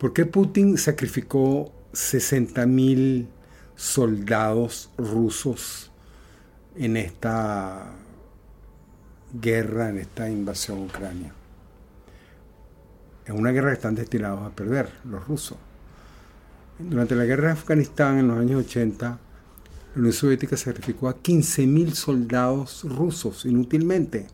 ¿Por qué Putin sacrificó 60.000 soldados rusos en esta guerra, en esta invasión a Ucrania? Es una guerra que están destinados a perder los rusos. Durante la guerra de Afganistán en los años 80, la Unión Soviética sacrificó a 15.000 soldados rusos inútilmente.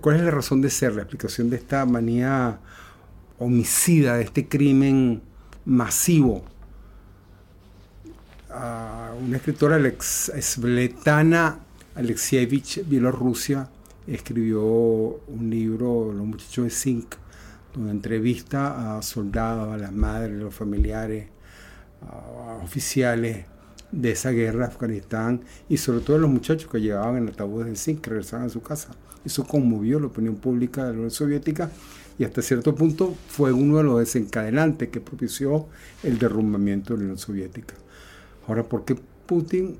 ¿Cuál es la razón de ser? La explicación de esta manía homicida, de este crimen masivo. Una escritora Svetana Alexievich, Bielorrusia, escribió un libro, Los muchachos de Zinc, donde entrevista a soldados, a las madres, a los familiares, a oficiales de esa guerra de Afganistán y sobre todo a los muchachos que llevaban en ataúdes de zinc que regresaban a su casa. Eso conmovió la opinión pública de la Unión Soviética y hasta cierto punto fue uno de los desencadenantes que propició el derrumbamiento de la Unión Soviética. Ahora, ¿por qué Putin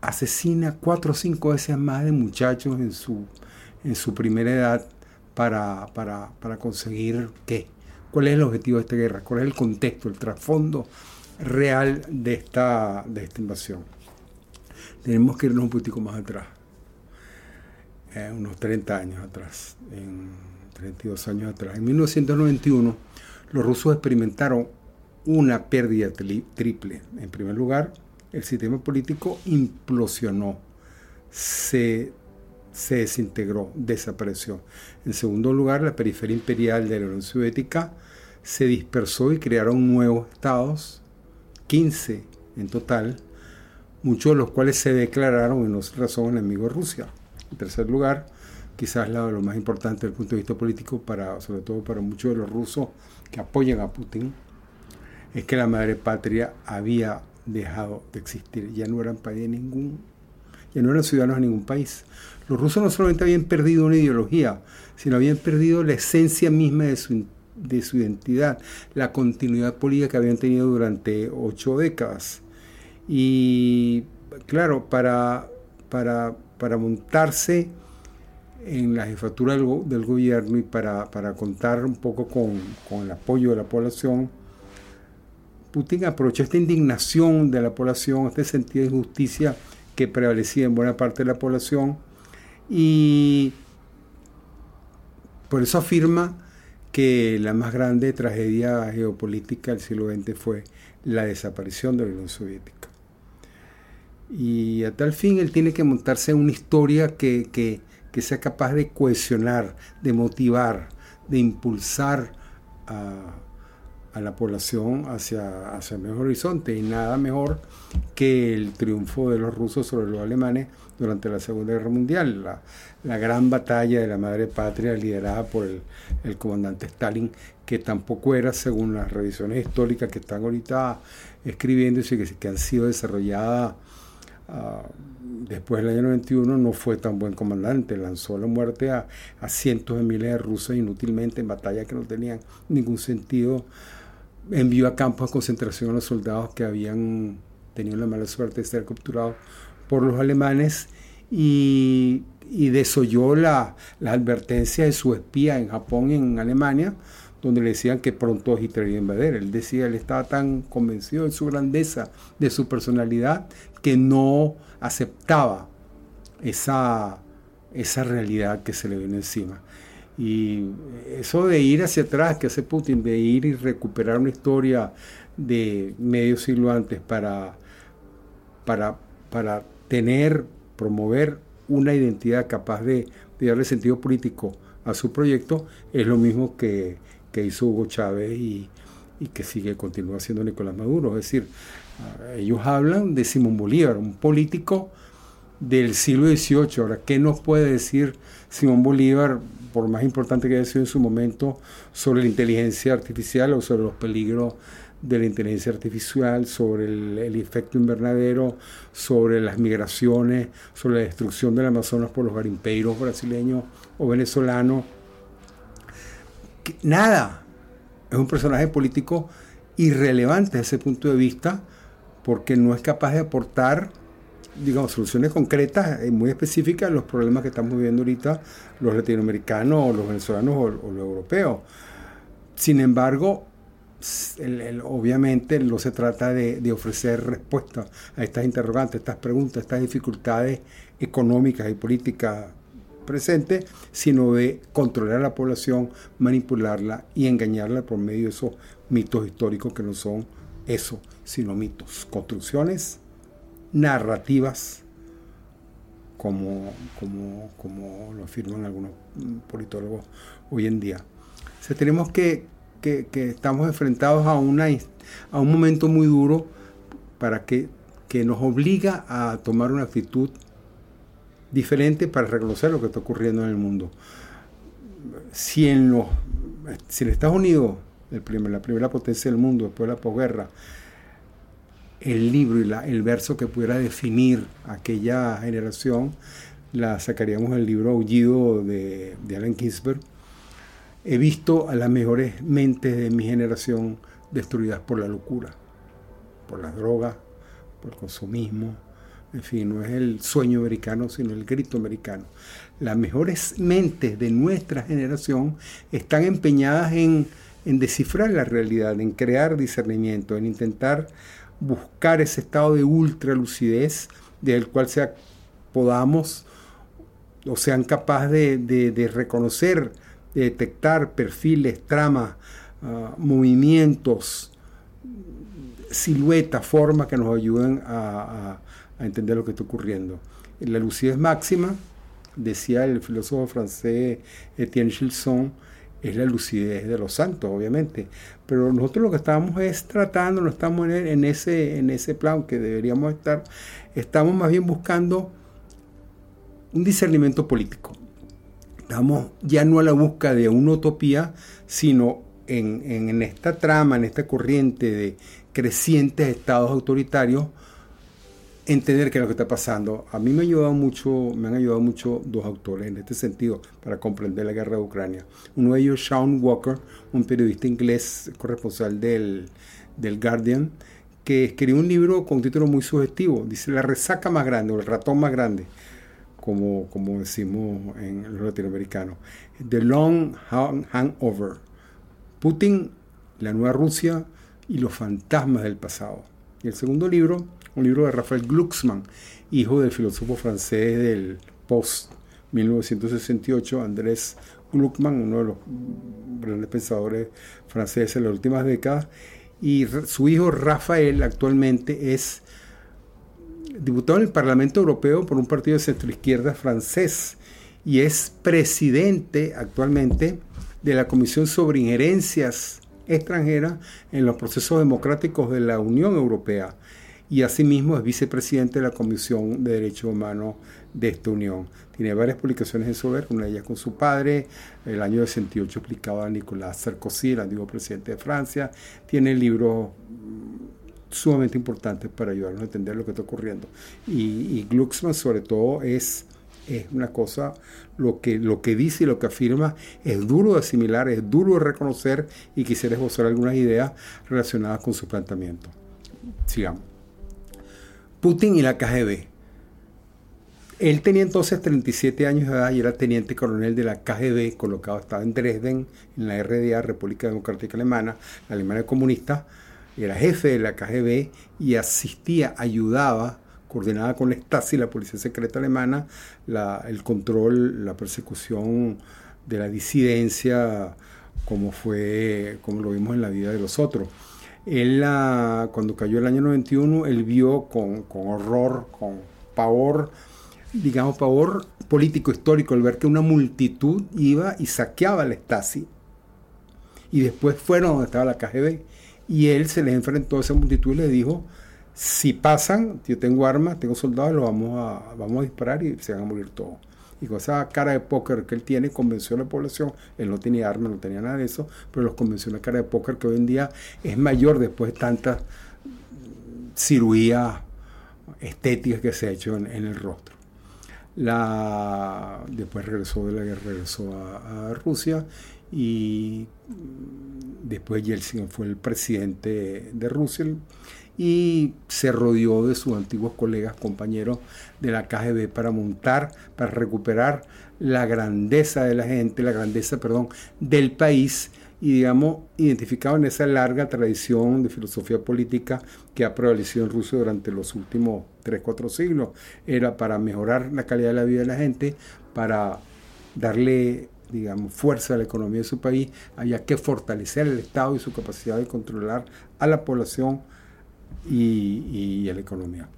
asesina cuatro o cinco veces más de muchachos en su, en su primera edad para, para, para conseguir qué? ¿Cuál es el objetivo de esta guerra? ¿Cuál es el contexto, el trasfondo real de esta, de esta invasión? Tenemos que irnos un poquito más atrás. Eh, unos 30 años atrás, en 32 años atrás. En 1991, los rusos experimentaron una pérdida triple. En primer lugar, el sistema político implosionó, se, se desintegró, desapareció. En segundo lugar, la periferia imperial de la Unión Soviética se dispersó y crearon nuevos estados, 15 en total, muchos de los cuales se declararon en los razón enemigos de Rusia. En tercer lugar, quizás lo más importante desde el punto de vista político, para, sobre todo para muchos de los rusos que apoyan a Putin, es que la madre patria había dejado de existir. Ya no eran país ningún, ya no eran ciudadanos de ningún país. Los rusos no solamente habían perdido una ideología, sino habían perdido la esencia misma de su, de su identidad, la continuidad política que habían tenido durante ocho décadas. Y claro, para, para para montarse en la jefatura del, gobierno y para, contar un poco con, el apoyo de la población, Putin aprovechó esta indignación de la población, este sentido de injusticia que prevalecía en buena parte de la población y por eso afirma que la más grande tragedia geopolítica del siglo XX fue la desaparición de la Unión Soviética. Y a tal fin él tiene que montarse una historia que, sea capaz de cohesionar, de motivar, de impulsar a, la población hacia, hacia el mejor horizonte. Y nada mejor que el triunfo de los rusos sobre los alemanes durante la Segunda Guerra Mundial, la, la gran batalla de la madre patria liderada por el, el, comandante Stalin, que tampoco era, según las revisiones históricas que están ahorita escribiéndose, que, que han sido desarrolladas Ah, después del año 91 no fue tan buen comandante, lanzó la muerte a, cientos de miles de rusos inútilmente en batallas que no tenían ningún sentido, envió a campos de concentración a los soldados que habían tenido la mala suerte de ser capturados por los alemanes y, y desoyó la, la advertencia de su espía en Japón y en Alemania, donde le decían que pronto Hitler iba a invadir. Él decía, él estaba tan convencido de su grandeza, de su personalidad, que no aceptaba esa, esa realidad que se le viene encima. Y eso de ir hacia atrás, que hace Putin, de ir y recuperar una historia de medio siglo antes para, para, para tener, promover una identidad capaz de, darle sentido político a su proyecto, es lo mismo que, hizo Hugo Chávez y, y que sigue, continúa haciendo Nicolás Maduro. Es decir, ellos hablan de Simón Bolívar, un político del siglo XVIII. Ahora, ¿qué nos puede decir Simón Bolívar, por más importante que haya sido en su momento, sobre la inteligencia artificial o sobre los peligros de la inteligencia artificial, sobre el, efecto invernadero, sobre las migraciones, sobre la destrucción del Amazonas por los garimpeiros brasileños o venezolanos. nada, es un personaje político irrelevante desde ese punto de vista porque no es capaz de aportar digamos, soluciones concretas y muy específicas a los problemas que estamos viviendo ahorita los latinoamericanos o los venezolanos o, los europeos. Sin embargo, obviamente no se trata de, ofrecer respuestas a estas interrogantes, estas preguntas, estas dificultades económicas y políticas presentes, sino de controlar a la población, manipularla y engañarla por medio de esos mitos históricos que no son eso, sino mitos, construcciones narrativas, como, como, como lo afirman algunos politólogos hoy en día. O tenemos que, que, estamos enfrentados a, una, a un momento muy duro para que, que nos obliga a tomar una actitud diferente para reconocer lo que está ocurriendo en el mundo. Si en, los, si en Estados Unidos, el primer, la primera potencia del mundo después de la posguerra, el libro y la, el verso que pudiera definir aquella generación, la sacaríamos el libro Aullido de, de Allen Ginsberg. He visto a las mejores mentes de mi generación destruidas por la locura, por las drogas, por el consumismo. En fin, no es el sueño americano, sino el grito americano. Las mejores mentes de nuestra generación están empeñadas en, en descifrar la realidad, en crear discernimiento, en intentar buscar ese estado de ultra lucidez del cual sea, podamos o sean capaces de, reconocer, de detectar perfiles, tramas, ah, movimientos, siluetas, formas que nos ayuden a, a, entender lo que está ocurriendo. La lucidez máxima, decía el filósofo francés Etienne Gilson, es la lucidez de los santos, obviamente. Pero nosotros lo que estamos es tratando, no estamos en, ese, en ese plan que deberíamos estar, estamos más bien buscando un discernimiento político. Estamos ya no a la busca de una utopía, sino en, en esta trama, en esta corriente de crecientes estados autoritarios, entender qué es lo que está pasando. A mí me, ha ayudado mucho, me han ayudado mucho dos autores en este sentido para comprender la guerra de Ucrania. Uno de ellos, Sean Walker, un periodista inglés corresponsal del, del Guardian, que escribió un libro con un título muy sugestivo. Dice La resaca más grande o el ratón más grande, como, como decimos en los latinoamericanos. The Long Hangover. Putin, la nueva Rusia y los fantasmas del pasado. Y el segundo libro un libro de Rafael Glucksmann, hijo del filósofo francés del post 1968, Andrés Glucksmann, uno de los grandes pensadores franceses de las últimas décadas, y su hijo Rafael actualmente es diputado en el Parlamento Europeo por un partido de centroizquierda francés y es presidente actualmente de la Comisión sobre Injerencias Extranjeras en los procesos democráticos de la Unión Europea y asimismo es vicepresidente de la Comisión de Derechos Humanos de esta unión. Tiene varias publicaciones en su ver, una de ellas con su padre, el año 68 explicaba a Nicolás Sarkozy, el antiguo presidente de Francia. Tiene libros sumamente importantes para ayudarnos a entender lo que está ocurriendo. Y, y Glucksmann sobre todo es es una cosa, lo que, lo que dice y lo que afirma es duro de asimilar, es duro de reconocer y quisiera esbozar algunas ideas relacionadas con su planteamiento. Sigamos. Putin y la KGB. Él tenía entonces 37 años de edad y era teniente coronel de la KGB, colocado, estaba en Dresden, en la RDA, República Democrática Alemana, la Alemania comunista, era jefe de la KGB y asistía, ayudaba, coordinaba con la Stasi, la policía secreta alemana, el control, la persecución de la disidencia, como fue, como lo vimos en la vida de los otros. Él, cuando cayó el año 91, él vio con, horror, con pavor, digamos, pavor político histórico, el ver que una multitud iba y saqueaba la Stasi. Y después fueron donde estaba la KGB. Y él se les enfrentó a esa multitud y le dijo, si pasan, yo tengo armas, tengo soldados, los vamos a, vamos a disparar y se van a morir todos. Y con esa cara de póker que él tiene convenció a la población, él no tenía armas, no tenía nada de eso, pero los convenció una cara de póker que hoy en día es mayor después de tantas cirugías estéticas que se ha hecho en, el rostro. La, después regresó de la guerra, regresó a Rusia y después Yeltsin fue el presidente de Rusia y se rodeó de sus antiguos colegas, compañeros de la KGB para montar, para recuperar la grandeza de la gente, la grandeza, perdón, del país y digamos identificado en esa larga tradición de filosofía política que ha prevalecido en Rusia durante los últimos 3, 4 siglos. Era para mejorar la calidad de la vida de la gente, para darle digamos, fuerza a la economía de su país, había que fortalecer el Estado y su capacidad de controlar a la población y, a la economía.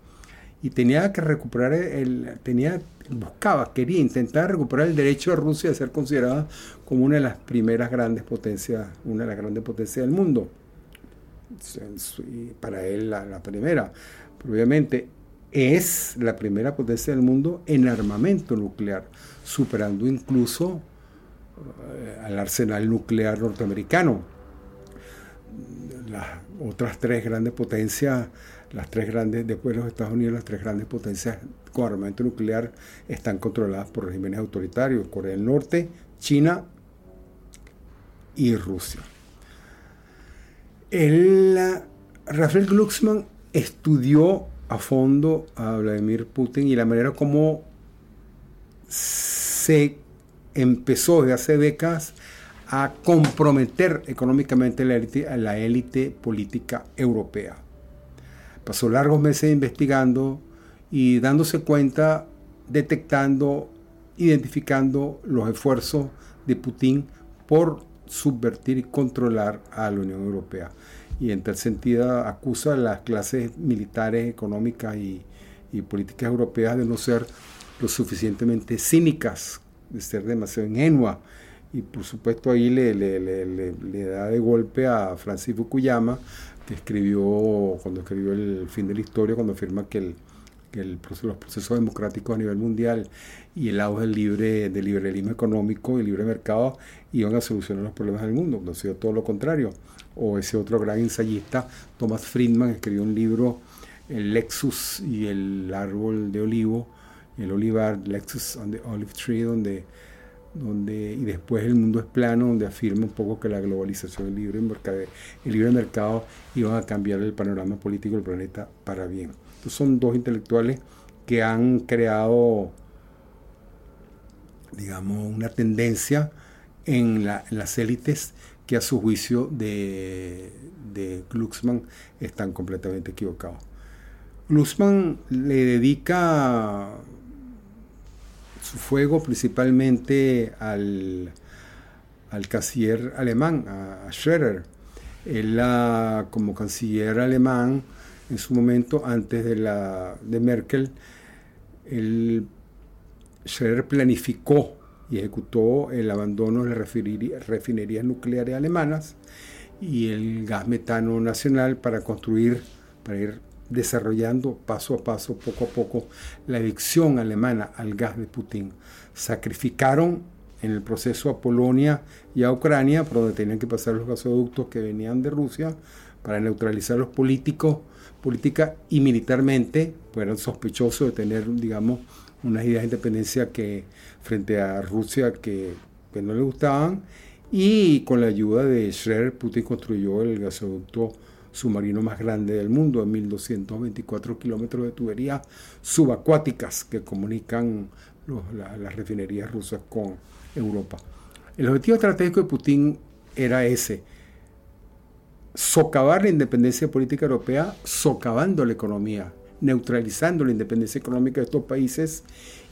Y tenía que recuperar, el, tenía, buscaba, quería intentar recuperar el derecho de Rusia a ser considerada como una de las primeras grandes potencias, una de las grandes potencias del mundo. Para él la, la primera. Obviamente es la primera potencia del mundo en armamento nuclear, superando incluso eh, al arsenal nuclear norteamericano. Otras tres grandes potencias, las tres grandes, después de los Estados Unidos, las tres grandes potencias con armamento nuclear están controladas por regímenes autoritarios, Corea del Norte, China y Rusia. El, Rafael Glucksmann estudió a fondo a Vladimir Putin y la manera como se empezó desde hace décadas a comprometer económicamente a la élite política europea. Pasó largos meses investigando y dándose cuenta, detectando, identificando los esfuerzos de Putin por subvertir y controlar a la Unión Europea. Y en tal sentido acusa a las clases militares, económicas y, y políticas europeas de no ser lo suficientemente cínicas de ser demasiado ingenua. Y por supuesto ahí le, le, le, da de golpe a Francis Fukuyama, que escribió, cuando escribió El fin de la historia, cuando afirma que, el, que el, los procesos democráticos a nivel mundial y el auge del, libre, del liberalismo económico y libre mercado iban a solucionar los problemas del mundo. No ha sido todo lo contrario. O ese otro gran ensayista, Thomas Friedman, escribió un libro, El Lexus y el árbol de olivo, el olivar, Lexus on the Olive Tree, donde, donde, y después el mundo es plano, donde afirma un poco que la globalización, el libre mercado, el libre mercado iban a cambiar el panorama político del planeta para bien. Entonces son dos intelectuales que han creado, digamos, una tendencia en, las élites que a su juicio de, de Glucksmann están completamente equivocados. Glucksmann le dedica su fuego principalmente al, al canciller alemán, a, Schröder. Él como canciller alemán, en su momento, antes de, la, de Merkel, él, planificó y ejecutó el abandono de las refinerías nucleares alemanas y el gas metano nacional para construir, para ir desarrollando paso a paso, poco a poco, la adicción alemana al gas de Putin. Sacrificaron en el proceso a Polonia y a Ucrania, por donde tenían que pasar los gasoductos que venían de Rusia, para neutralizar los políticos, política y militarmente, pues eran sospechosos de tener, digamos, unas ideas de independencia que frente a Rusia que, que no le gustaban, y con la ayuda de Schroeder, Putin construyó el gasoducto submarino más grande del mundo, de 1.224 kilómetros de tuberías subacuáticas que comunican las refinerías rusas con Europa. El objetivo estratégico de Putin era ese, socavar la independencia política europea, socavando la economía, neutralizando la independencia económica de estos países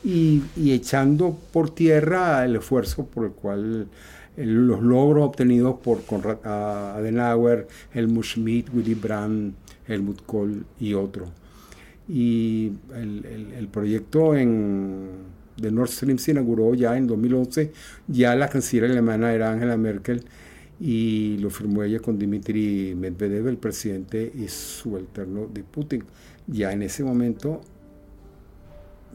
y, y echando por tierra el esfuerzo por el cual los logros obtenidos por Konrad Adenauer, Helmut Schmidt, Willy Brandt, Helmut Kohl y otros. Y el, proyecto en, de Nord Stream se inauguró ya en 2011, ya la canciller alemana era Angela Merkel y lo firmó ella con Dmitry Medvedev, el presidente y subalterno de Putin. Ya en ese momento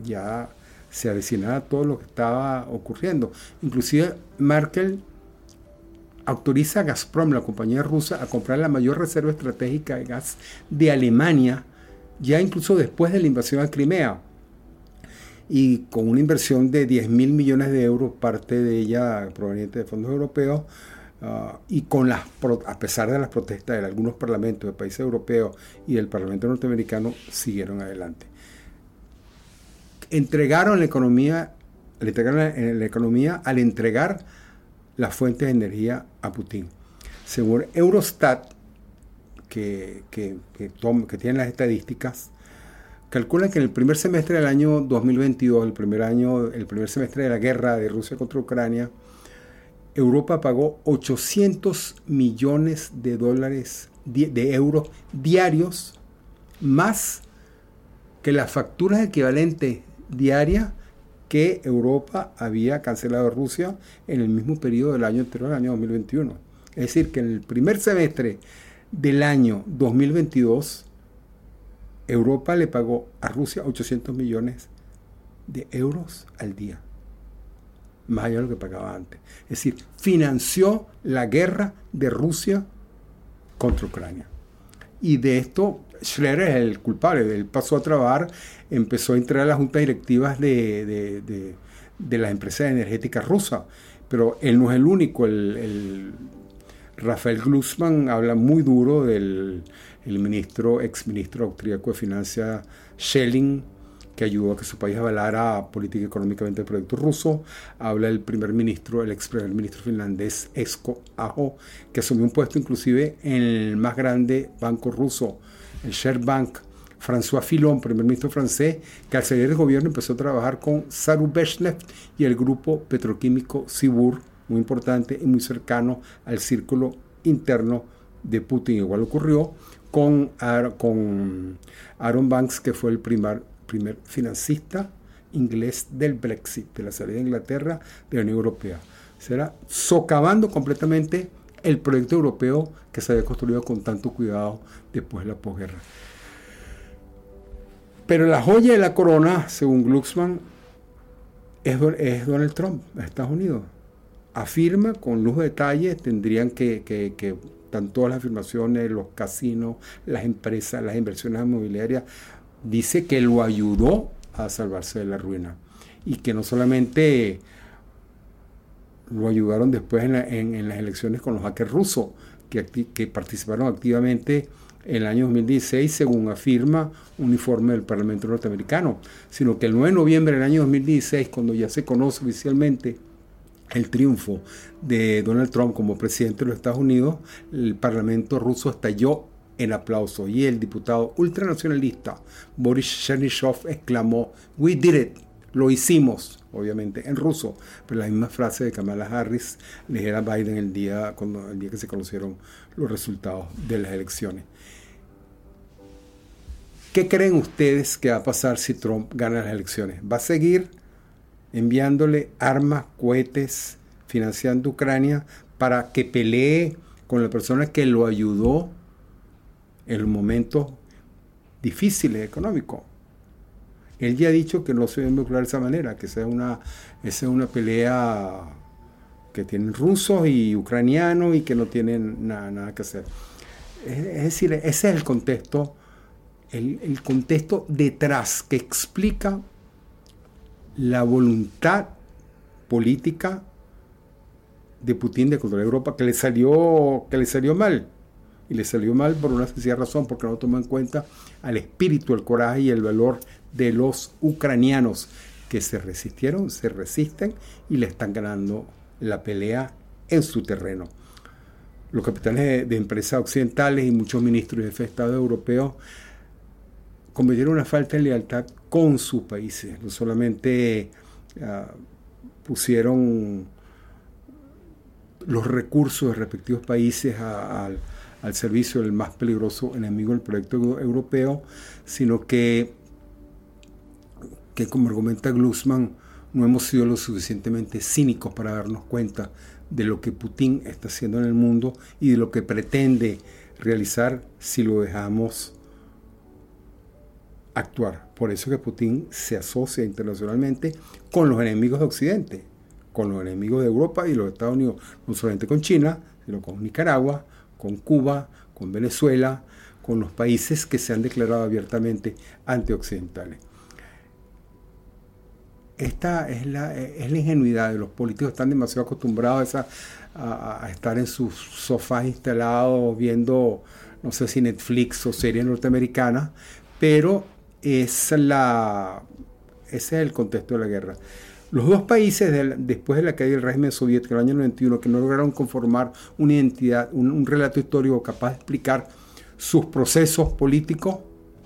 ya se avecinaba todo lo que estaba ocurriendo. Inclusive Merkel autoriza a Gazprom, la compañía rusa, a comprar la mayor reserva estratégica de gas de Alemania, ya incluso después de la invasión a Crimea. Y con una inversión de 10 mil millones de euros, parte de ella proveniente de fondos europeos, ah, y con las, a pesar de las protestas de algunos parlamentos de países europeos y del Parlamento norteamericano, siguieron adelante. Entregaron la economía, le entregaron la economía al entregar las fuentes de energía a Putin. Según Eurostat, que, que, que, tiene las estadísticas, calcula que en el primer semestre del año 2022, el primer, año, el primer semestre de la guerra de Rusia contra Ucrania, Europa pagó 800 millones de dólares, de euros diarios, más que las facturas equivalentes diarias que Europa había cancelado a Rusia en el mismo periodo del año anterior, el año 2021. Es decir, que en el primer semestre del año 2022, Europa le pagó a Rusia 800 millones de euros al día, más allá de lo que pagaba antes. Es decir, financió la guerra de Rusia contra Ucrania. Y de esto Schlerer es el culpable. Él pasó a trabajar, empezó a entrar a las juntas directivas de, de, las empresas energéticas rusas. Pero él no es el único. El, Rafael Glusman habla muy duro del el ministro, exministro austríaco de Finanzas Schelling, que ayudó a que su país avalara política económicamente el proyecto ruso. Habla el primer ministro, el ex primer ministro finlandés Esko Aho, que asumió un puesto inclusive en el más grande banco ruso, el Sherbank. François Fillon, primer ministro francés, que al salir del gobierno empezó a trabajar con Saru y el grupo petroquímico Sibur, muy importante y muy cercano al círculo interno de Putin. Igual ocurrió con, con Aaron Banks, que fue el primer, primer financista inglés del Brexit, de la salida de Inglaterra de la Unión Europea. Será socavando completamente el proyecto europeo que se había construido con tanto cuidado después de la posguerra. Pero la joya de la corona, según Glucksmann, es, Donald Trump, Estados Unidos. Afirma con lujo de detalles, tendrían que, que, que todas las afirmaciones, los casinos, las empresas, las inversiones inmobiliarias, dice que lo ayudó a salvarse de la ruina. Y que no solamente lo ayudaron después en, las elecciones con los hackers rusos, que, que, participaron activamente en el año 2016, según afirma un informe del Parlamento norteamericano, sino que el 9 de noviembre del año 2016, cuando ya se conoce oficialmente el triunfo de Donald Trump como presidente de los Estados Unidos, el Parlamento ruso estalló en aplauso. Y el diputado ultranacionalista Boris Chernyshov exclamó, We did it, lo hicimos, obviamente, en ruso, pero la misma frase de Kamala Harris le dijera a Biden el día, cuando, el día que se conocieron los resultados de las elecciones. ¿Qué creen ustedes que va a pasar si Trump gana las elecciones? ¿Va a seguir enviándole armas, cohetes, financiando Ucrania para que pelee con la persona que lo ayudó en los momentos difíciles económicos? Él ya ha dicho que no se debe involucrar de esa manera, que sea una, esa es una pelea que tienen rusos y ucranianos y que no tienen nada, nada que hacer. Es, decir, ese es el contexto, el, el contexto detrás que explica la voluntad política de Putin de controlar Europa que le salió que le salió mal y le salió mal por una sencilla razón porque no tomó en cuenta al espíritu, el coraje y el valor de los ucranianos que se resistieron, se resisten y le están ganando la pelea en su terreno. Los capitanes de, empresas occidentales y muchos ministros de Estado europeos cometieron una falta de lealtad con sus países. No solamente ah, pusieron los recursos de respectivos países al servicio del más peligroso enemigo del proyecto europeo, sino que que como argumenta Glusman, no hemos sido lo suficientemente cínicos para darnos cuenta de lo que Putin está haciendo en el mundo y de lo que pretende realizar si lo dejamos actuar. Por eso que Putin se asocia internacionalmente con los enemigos de Occidente, con los enemigos de Europa y los Estados Unidos, no solamente con China, sino con Nicaragua, con Cuba, con Venezuela, con los países que se han declarado abiertamente antioccidentales. Esta es la, es la ingenuidad de los políticos, están demasiado acostumbrados a, a, estar en sus sofás instalados viendo, no sé si Netflix o series norteamericanas, pero es la, ese es el contexto de la guerra. Los dos países después de la caída del régimen soviético en el año 91 que no lograron conformar una identidad, un, relato histórico capaz de explicar sus procesos políticos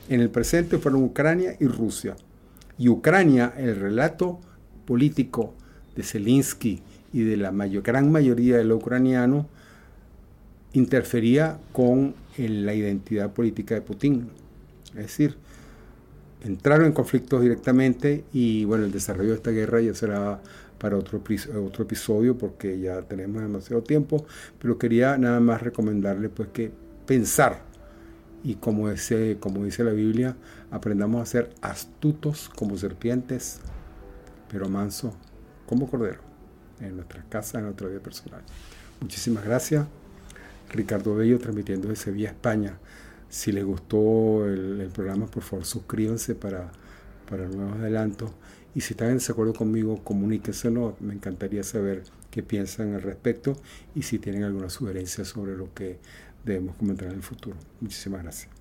en el presente fueron Ucrania y Rusia. Y Ucrania, el relato político de Zelensky y de la gran mayoría de los ucranianos interfería con la identidad política de Putin. Es decir, entraron en conflictos directamente y bueno, el desarrollo de esta guerra ya será para otro, otro episodio porque ya tenemos demasiado tiempo, pero quería nada más recomendarle pues que pensar y como, ese, como dice la Biblia, aprendamos a ser astutos como serpientes, pero manso como cordero en nuestra casa, en nuestra vida personal. Muchísimas gracias. Ricardo Bello transmitiendo desde Sevilla, España. Si les gustó el, programa, por favor suscríbanse para, para nuevos adelantos. Y si están en desacuerdo conmigo, comuníquenselo. Me encantaría saber qué piensan al respecto y si tienen alguna sugerencia sobre lo que debemos comentar en el futuro. Muchísimas gracias.